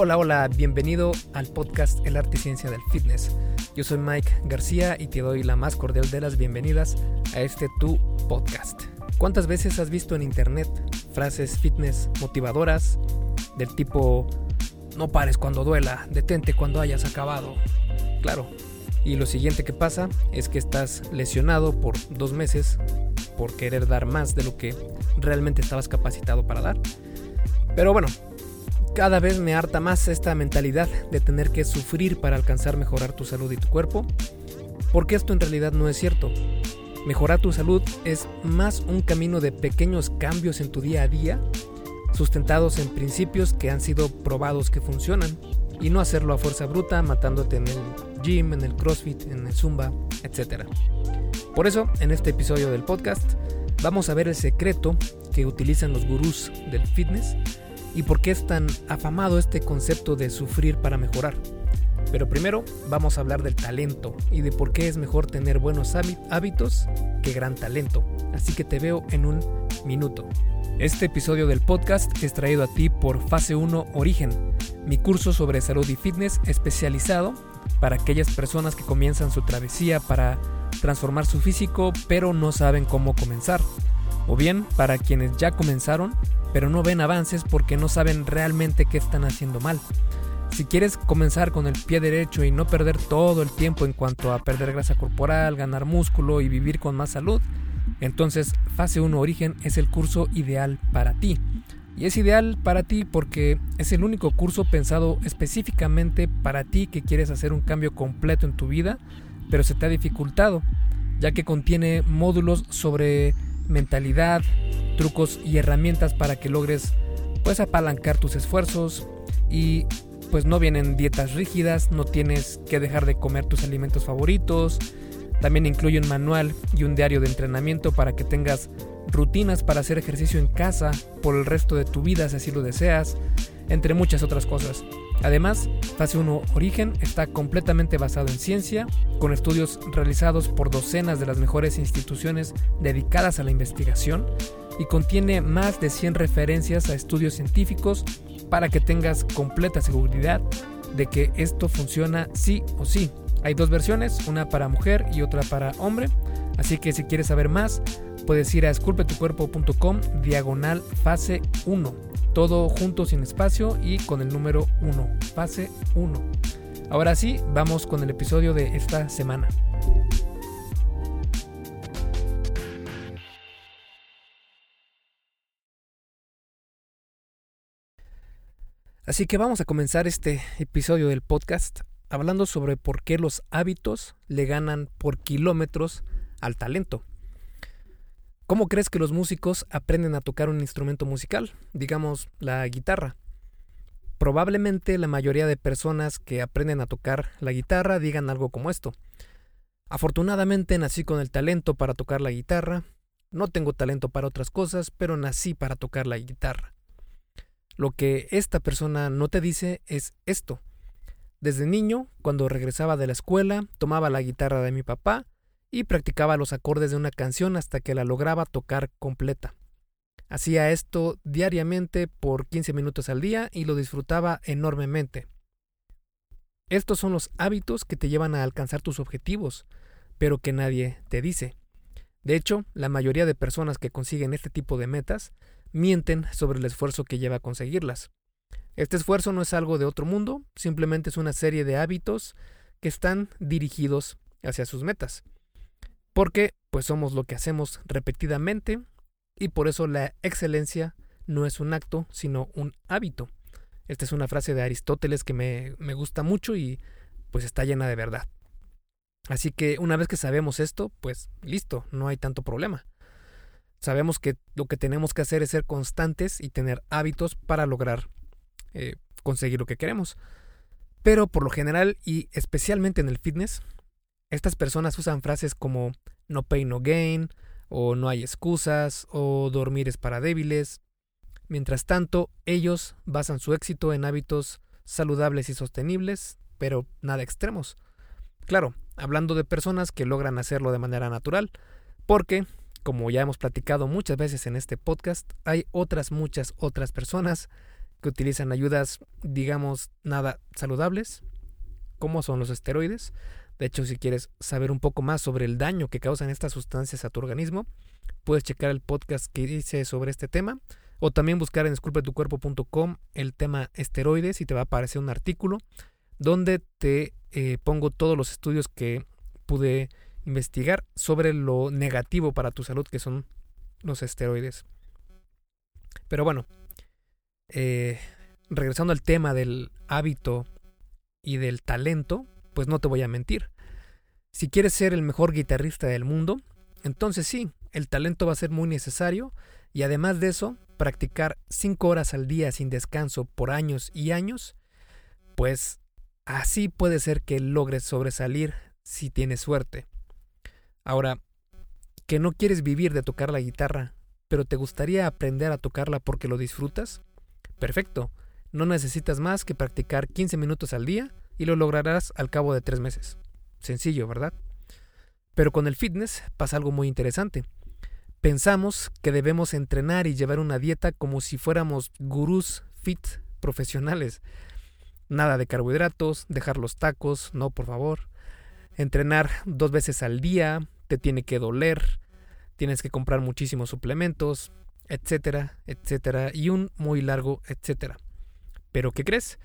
Hola, hola, bienvenido al podcast El arte y ciencia del fitness. Yo soy Mike García y te doy la más cordial de las bienvenidas a este tu podcast. ¿Cuántas veces has visto en internet frases fitness motivadoras del tipo no pares cuando duela, detente cuando hayas acabado? Claro. Y lo siguiente que pasa es que estás lesionado por dos meses por querer dar más de lo que realmente estabas capacitado para dar. Pero bueno, cada vez me harta más esta mentalidad de tener que sufrir para alcanzar mejorar tu salud y tu cuerpo, porque esto en realidad no es cierto. Mejorar tu salud es más un camino de pequeños cambios en tu día a día, sustentados en principios que han sido probados que funcionan, y no hacerlo a fuerza bruta matándote en el gym, en el CrossFit, en el Zumba, etc. Por eso, en este episodio del podcast, vamos a ver el secreto que utilizan los gurús del fitness y por qué es tan afamado este concepto de sufrir para mejorar. Pero primero vamos a hablar del talento y de por qué es mejor tener buenos hábitos que gran talento. Así que te veo en un minuto. Este episodio del podcast es traído a ti por Fase 1 Origen, mi curso sobre salud y fitness especializado para aquellas personas que comienzan su travesía para transformar su físico pero no saben cómo comenzar. O bien para quienes ya comenzaron pero no ven avances porque no saben realmente qué están haciendo mal. Si quieres comenzar con el pie derecho y no perder todo el tiempo en cuanto a perder grasa corporal, ganar músculo y vivir con más salud, entonces Fase 1 Origen es el curso ideal para ti. Y es ideal para ti porque es el único curso pensado específicamente para ti que quieres hacer un cambio completo en tu vida, pero se te ha dificultado, ya que contiene módulos sobre mentalidad, trucos y herramientas para que logres pues apalancar tus esfuerzos y pues no vienen dietas rígidas, no tienes que dejar de comer tus alimentos favoritos. También incluye un manual y un diario de entrenamiento para que tengas rutinas para hacer ejercicio en casa por el resto de tu vida si así lo deseas, entre muchas otras cosas. Además, Fase 1 Origen está completamente basado en ciencia, con estudios realizados por docenas de las mejores instituciones dedicadas a la investigación y contiene más de 100 referencias a estudios científicos para que tengas completa seguridad de que esto funciona sí o sí. Hay dos versiones, una para mujer y otra para hombre, así que si quieres saber más, puedes ir a esculpetucuerpo.com diagonal fase 1 todo junto sin espacio y con el número 1, fase 1. Ahora sí, vamos con el episodio de esta semana. Así que vamos a comenzar este episodio del podcast hablando sobre por qué los hábitos le ganan por kilómetros al talento. ¿Cómo crees que los músicos aprenden a tocar un instrumento musical? Digamos, la guitarra. Probablemente la mayoría de personas que aprenden a tocar la guitarra digan algo como esto. Afortunadamente nací con el talento para tocar la guitarra. No tengo talento para otras cosas, pero nací para tocar la guitarra. Lo que esta persona no te dice es esto. Desde niño, cuando regresaba de la escuela, tomaba la guitarra de mi papá, y practicaba los acordes de una canción hasta que la lograba tocar completa. Hacía esto diariamente por 15 minutos al día y lo disfrutaba enormemente. Estos son los hábitos que te llevan a alcanzar tus objetivos, pero que nadie te dice. De hecho, la mayoría de personas que consiguen este tipo de metas mienten sobre el esfuerzo que lleva a conseguirlas. Este esfuerzo no es algo de otro mundo, simplemente es una serie de hábitos que están dirigidos hacia sus metas porque pues somos lo que hacemos repetidamente y por eso la excelencia no es un acto, sino un hábito. Esta es una frase de Aristóteles que me, me gusta mucho y pues está llena de verdad. Así que una vez que sabemos esto, pues listo, no hay tanto problema. Sabemos que lo que tenemos que hacer es ser constantes y tener hábitos para lograr eh, conseguir lo que queremos. Pero por lo general y especialmente en el fitness, estas personas usan frases como no pain no gain, o no hay excusas, o dormir es para débiles. Mientras tanto, ellos basan su éxito en hábitos saludables y sostenibles, pero nada extremos. Claro, hablando de personas que logran hacerlo de manera natural, porque, como ya hemos platicado muchas veces en este podcast, hay otras muchas otras personas que utilizan ayudas, digamos, nada saludables, como son los esteroides. De hecho, si quieres saber un poco más sobre el daño que causan estas sustancias a tu organismo, puedes checar el podcast que hice sobre este tema o también buscar en esculpetucuerpo.com el tema esteroides y te va a aparecer un artículo donde te eh, pongo todos los estudios que pude investigar sobre lo negativo para tu salud que son los esteroides. Pero bueno, eh, regresando al tema del hábito y del talento, pues no te voy a mentir. Si quieres ser el mejor guitarrista del mundo, entonces sí, el talento va a ser muy necesario y además de eso, practicar 5 horas al día sin descanso por años y años, pues así puede ser que logres sobresalir si tienes suerte. Ahora, que no quieres vivir de tocar la guitarra, pero te gustaría aprender a tocarla porque lo disfrutas, perfecto, no necesitas más que practicar 15 minutos al día y lo lograrás al cabo de 3 meses. Sencillo, ¿verdad? Pero con el fitness pasa algo muy interesante. Pensamos que debemos entrenar y llevar una dieta como si fuéramos gurús fit profesionales. Nada de carbohidratos, dejar los tacos, no, por favor. Entrenar dos veces al día, te tiene que doler, tienes que comprar muchísimos suplementos, etcétera, etcétera, y un muy largo etcétera. Pero ¿qué crees?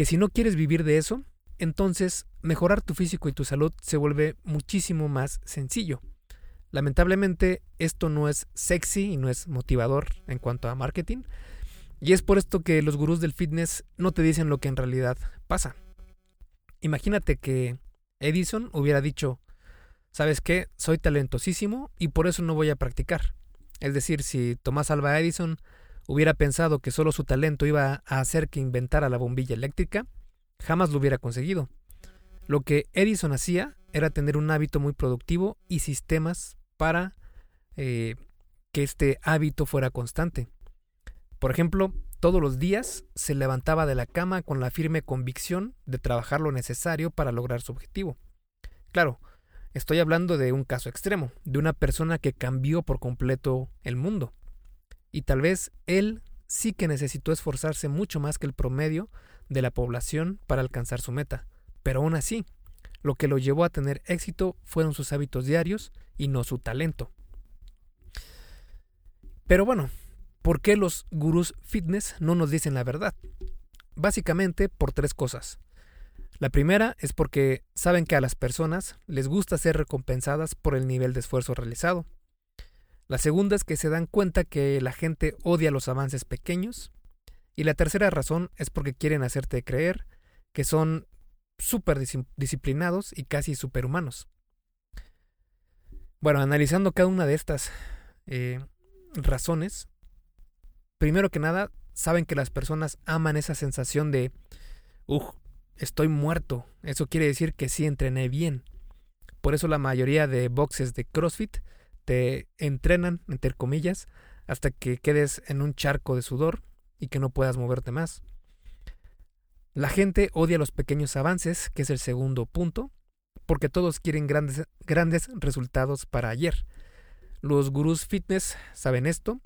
Que si no quieres vivir de eso, entonces mejorar tu físico y tu salud se vuelve muchísimo más sencillo. Lamentablemente esto no es sexy y no es motivador en cuanto a marketing. Y es por esto que los gurús del fitness no te dicen lo que en realidad pasa. Imagínate que Edison hubiera dicho, ¿sabes qué? Soy talentosísimo y por eso no voy a practicar. Es decir, si Tomás Alva Edison hubiera pensado que solo su talento iba a hacer que inventara la bombilla eléctrica, jamás lo hubiera conseguido. Lo que Edison hacía era tener un hábito muy productivo y sistemas para eh, que este hábito fuera constante. Por ejemplo, todos los días se levantaba de la cama con la firme convicción de trabajar lo necesario para lograr su objetivo. Claro, estoy hablando de un caso extremo, de una persona que cambió por completo el mundo. Y tal vez él sí que necesitó esforzarse mucho más que el promedio de la población para alcanzar su meta. Pero aún así, lo que lo llevó a tener éxito fueron sus hábitos diarios y no su talento. Pero bueno, ¿por qué los gurús fitness no nos dicen la verdad? Básicamente por tres cosas. La primera es porque saben que a las personas les gusta ser recompensadas por el nivel de esfuerzo realizado. La segunda es que se dan cuenta que la gente odia los avances pequeños. Y la tercera razón es porque quieren hacerte creer que son súper disciplinados y casi superhumanos. Bueno, analizando cada una de estas eh, razones, primero que nada, saben que las personas aman esa sensación de, uff, estoy muerto. Eso quiere decir que sí entrené bien. Por eso la mayoría de boxes de CrossFit te entrenan, entre comillas, hasta que quedes en un charco de sudor y que no puedas moverte más. La gente odia los pequeños avances, que es el segundo punto, porque todos quieren grandes, grandes resultados para ayer. Los gurús fitness saben esto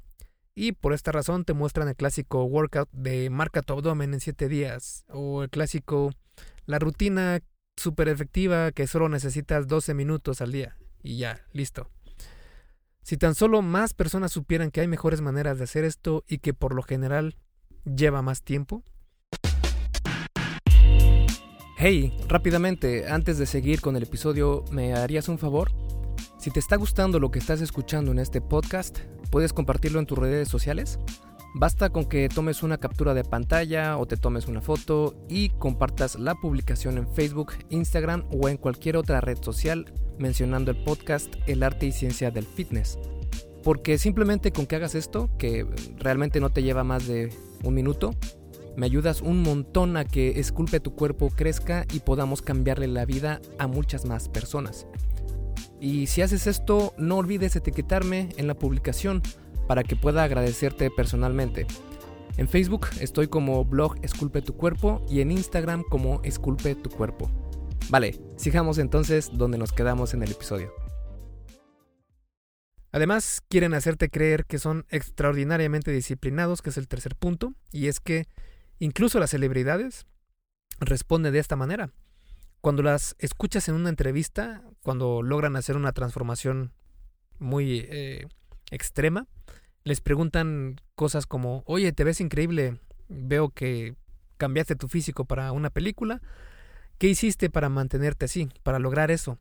y por esta razón te muestran el clásico workout de marca tu abdomen en 7 días o el clásico la rutina súper efectiva que solo necesitas 12 minutos al día y ya, listo. Si tan solo más personas supieran que hay mejores maneras de hacer esto y que por lo general lleva más tiempo, Hey, rápidamente, antes de seguir con el episodio, ¿me harías un favor? Si te está gustando lo que estás escuchando en este podcast, ¿puedes compartirlo en tus redes sociales? Basta con que tomes una captura de pantalla o te tomes una foto y compartas la publicación en Facebook, Instagram o en cualquier otra red social mencionando el podcast El arte y ciencia del fitness. Porque simplemente con que hagas esto, que realmente no te lleva más de un minuto, me ayudas un montón a que Esculpe tu cuerpo crezca y podamos cambiarle la vida a muchas más personas. Y si haces esto, no olvides etiquetarme en la publicación para que pueda agradecerte personalmente. En Facebook estoy como blog Esculpe tu cuerpo y en Instagram como Esculpe tu cuerpo. Vale, sigamos entonces donde nos quedamos en el episodio. Además, quieren hacerte creer que son extraordinariamente disciplinados, que es el tercer punto, y es que incluso las celebridades responden de esta manera. Cuando las escuchas en una entrevista, cuando logran hacer una transformación muy eh, extrema, les preguntan cosas como, oye, te ves increíble, veo que cambiaste tu físico para una película, ¿qué hiciste para mantenerte así, para lograr eso?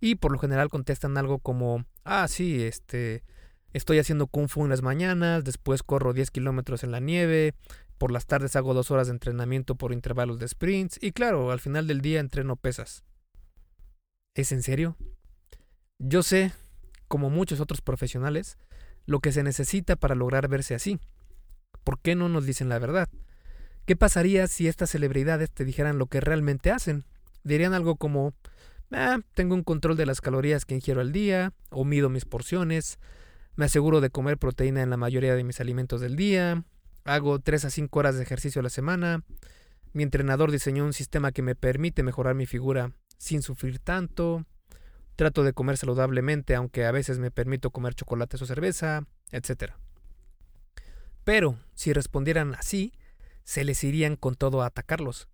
Y por lo general contestan algo como, ah, sí, este, estoy haciendo kung fu en las mañanas, después corro 10 kilómetros en la nieve, por las tardes hago dos horas de entrenamiento por intervalos de sprints y claro, al final del día entreno pesas. ¿Es en serio? Yo sé, como muchos otros profesionales, lo que se necesita para lograr verse así. ¿Por qué no nos dicen la verdad? ¿Qué pasaría si estas celebridades te dijeran lo que realmente hacen? Dirían algo como, Ah, tengo un control de las calorías que ingiero al día, o mido mis porciones, me aseguro de comer proteína en la mayoría de mis alimentos del día, hago 3 a 5 horas de ejercicio a la semana, mi entrenador diseñó un sistema que me permite mejorar mi figura sin sufrir tanto, trato de comer saludablemente aunque a veces me permito comer chocolates o cerveza, etc. Pero si respondieran así, se les irían con todo a atacarlos.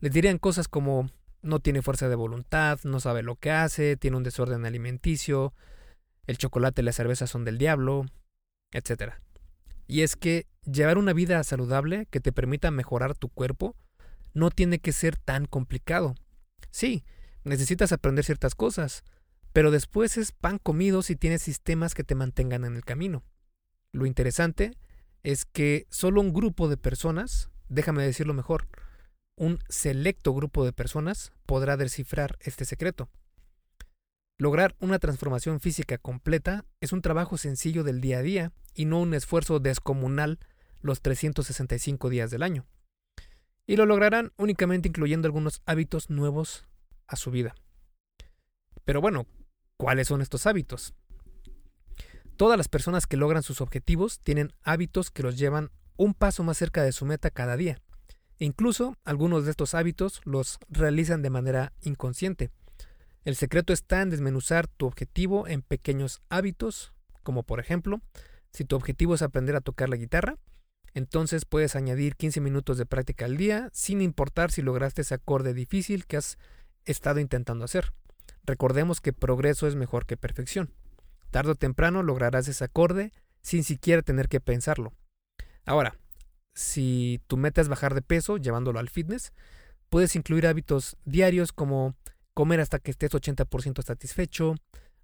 Les dirían cosas como no tiene fuerza de voluntad, no sabe lo que hace, tiene un desorden alimenticio, el chocolate y la cerveza son del diablo, etc. Y es que llevar una vida saludable que te permita mejorar tu cuerpo no tiene que ser tan complicado. Sí, necesitas aprender ciertas cosas, pero después es pan comido si tienes sistemas que te mantengan en el camino. Lo interesante es que solo un grupo de personas, déjame decirlo mejor, un selecto grupo de personas podrá descifrar este secreto. Lograr una transformación física completa es un trabajo sencillo del día a día y no un esfuerzo descomunal los 365 días del año. Y lo lograrán únicamente incluyendo algunos hábitos nuevos a su vida. Pero bueno, ¿cuáles son estos hábitos? Todas las personas que logran sus objetivos tienen hábitos que los llevan un paso más cerca de su meta cada día. Incluso algunos de estos hábitos los realizan de manera inconsciente. El secreto está en desmenuzar tu objetivo en pequeños hábitos, como por ejemplo, si tu objetivo es aprender a tocar la guitarra, entonces puedes añadir 15 minutos de práctica al día sin importar si lograste ese acorde difícil que has estado intentando hacer. Recordemos que progreso es mejor que perfección. Tardo o temprano lograrás ese acorde sin siquiera tener que pensarlo. Ahora, si tu meta es bajar de peso, llevándolo al fitness, puedes incluir hábitos diarios como comer hasta que estés 80% satisfecho,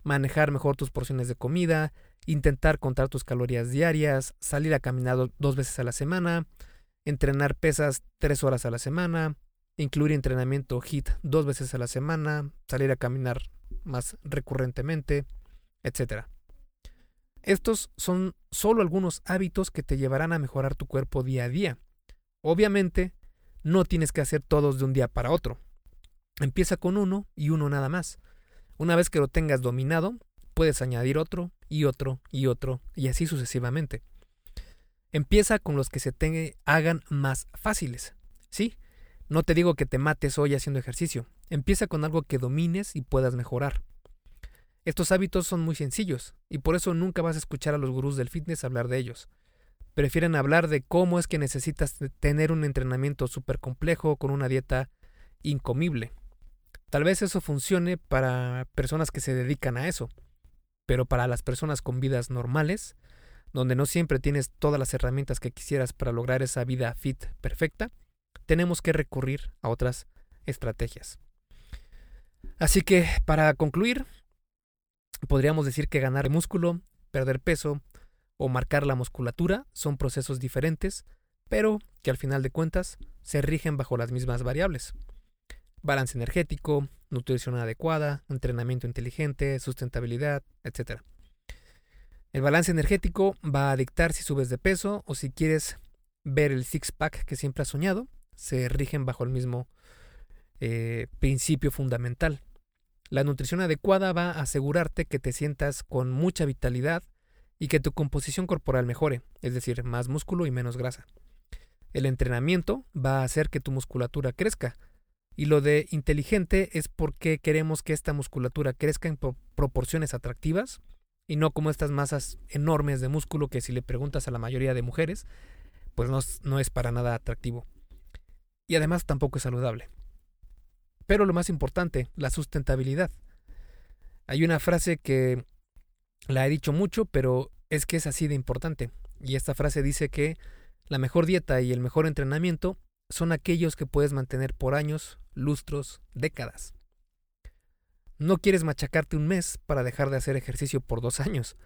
manejar mejor tus porciones de comida, intentar contar tus calorías diarias, salir a caminar dos veces a la semana, entrenar pesas tres horas a la semana, incluir entrenamiento HIT dos veces a la semana, salir a caminar más recurrentemente, etc. Estos son solo algunos hábitos que te llevarán a mejorar tu cuerpo día a día. Obviamente, no tienes que hacer todos de un día para otro. Empieza con uno y uno nada más. Una vez que lo tengas dominado, puedes añadir otro y otro y otro y así sucesivamente. Empieza con los que se te hagan más fáciles. Sí, no te digo que te mates hoy haciendo ejercicio. Empieza con algo que domines y puedas mejorar. Estos hábitos son muy sencillos y por eso nunca vas a escuchar a los gurús del fitness hablar de ellos. Prefieren hablar de cómo es que necesitas tener un entrenamiento súper complejo con una dieta incomible. Tal vez eso funcione para personas que se dedican a eso, pero para las personas con vidas normales, donde no siempre tienes todas las herramientas que quisieras para lograr esa vida fit perfecta, tenemos que recurrir a otras estrategias. Así que, para concluir, Podríamos decir que ganar músculo, perder peso o marcar la musculatura son procesos diferentes, pero que al final de cuentas se rigen bajo las mismas variables. Balance energético, nutrición adecuada, entrenamiento inteligente, sustentabilidad, etc. El balance energético va a dictar si subes de peso o si quieres ver el six-pack que siempre has soñado, se rigen bajo el mismo eh, principio fundamental. La nutrición adecuada va a asegurarte que te sientas con mucha vitalidad y que tu composición corporal mejore, es decir, más músculo y menos grasa. El entrenamiento va a hacer que tu musculatura crezca. Y lo de inteligente es porque queremos que esta musculatura crezca en proporciones atractivas y no como estas masas enormes de músculo que si le preguntas a la mayoría de mujeres, pues no, es para nada atractivo. Y además tampoco es saludable. Pero lo más importante, la sustentabilidad. Hay una frase que la he dicho mucho, pero es que es así de importante. Y esta frase dice que la mejor dieta y el mejor entrenamiento son aquellos que puedes mantener por años, lustros, décadas. No quieres machacarte un mes para dejar de hacer ejercicio por dos años.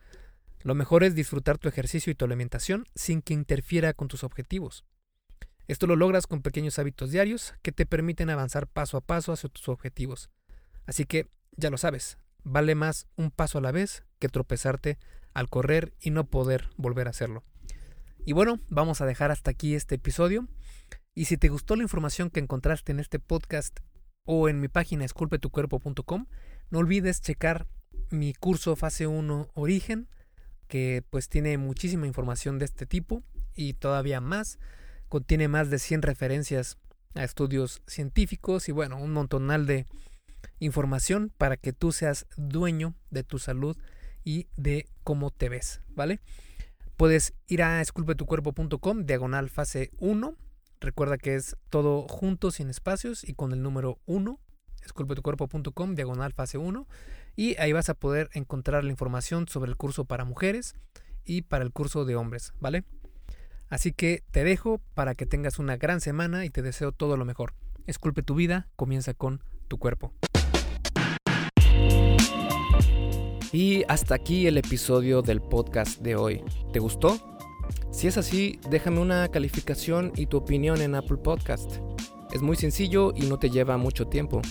Lo mejor es disfrutar tu ejercicio y tu alimentación sin que interfiera con tus objetivos. Esto lo logras con pequeños hábitos diarios que te permiten avanzar paso a paso hacia tus objetivos. Así que, ya lo sabes, vale más un paso a la vez que tropezarte al correr y no poder volver a hacerlo. Y bueno, vamos a dejar hasta aquí este episodio. Y si te gustó la información que encontraste en este podcast o en mi página esculpetucuerpo.com, no olvides checar mi curso fase 1 Origen, que pues tiene muchísima información de este tipo y todavía más. Contiene más de 100 referencias a estudios científicos y bueno, un montonal de información para que tú seas dueño de tu salud y de cómo te ves, ¿vale? Puedes ir a esculpetucuerpo.com, diagonal fase 1. Recuerda que es todo junto, sin espacios y con el número 1, esculpetucuerpo.com, diagonal fase 1. Y ahí vas a poder encontrar la información sobre el curso para mujeres y para el curso de hombres, ¿vale? Así que te dejo para que tengas una gran semana y te deseo todo lo mejor. Esculpe tu vida, comienza con tu cuerpo. Y hasta aquí el episodio del podcast de hoy. ¿Te gustó? Si es así, déjame una calificación y tu opinión en Apple Podcast. Es muy sencillo y no te lleva mucho tiempo.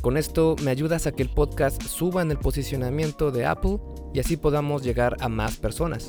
Con esto me ayudas a que el podcast suba en el posicionamiento de Apple y así podamos llegar a más personas.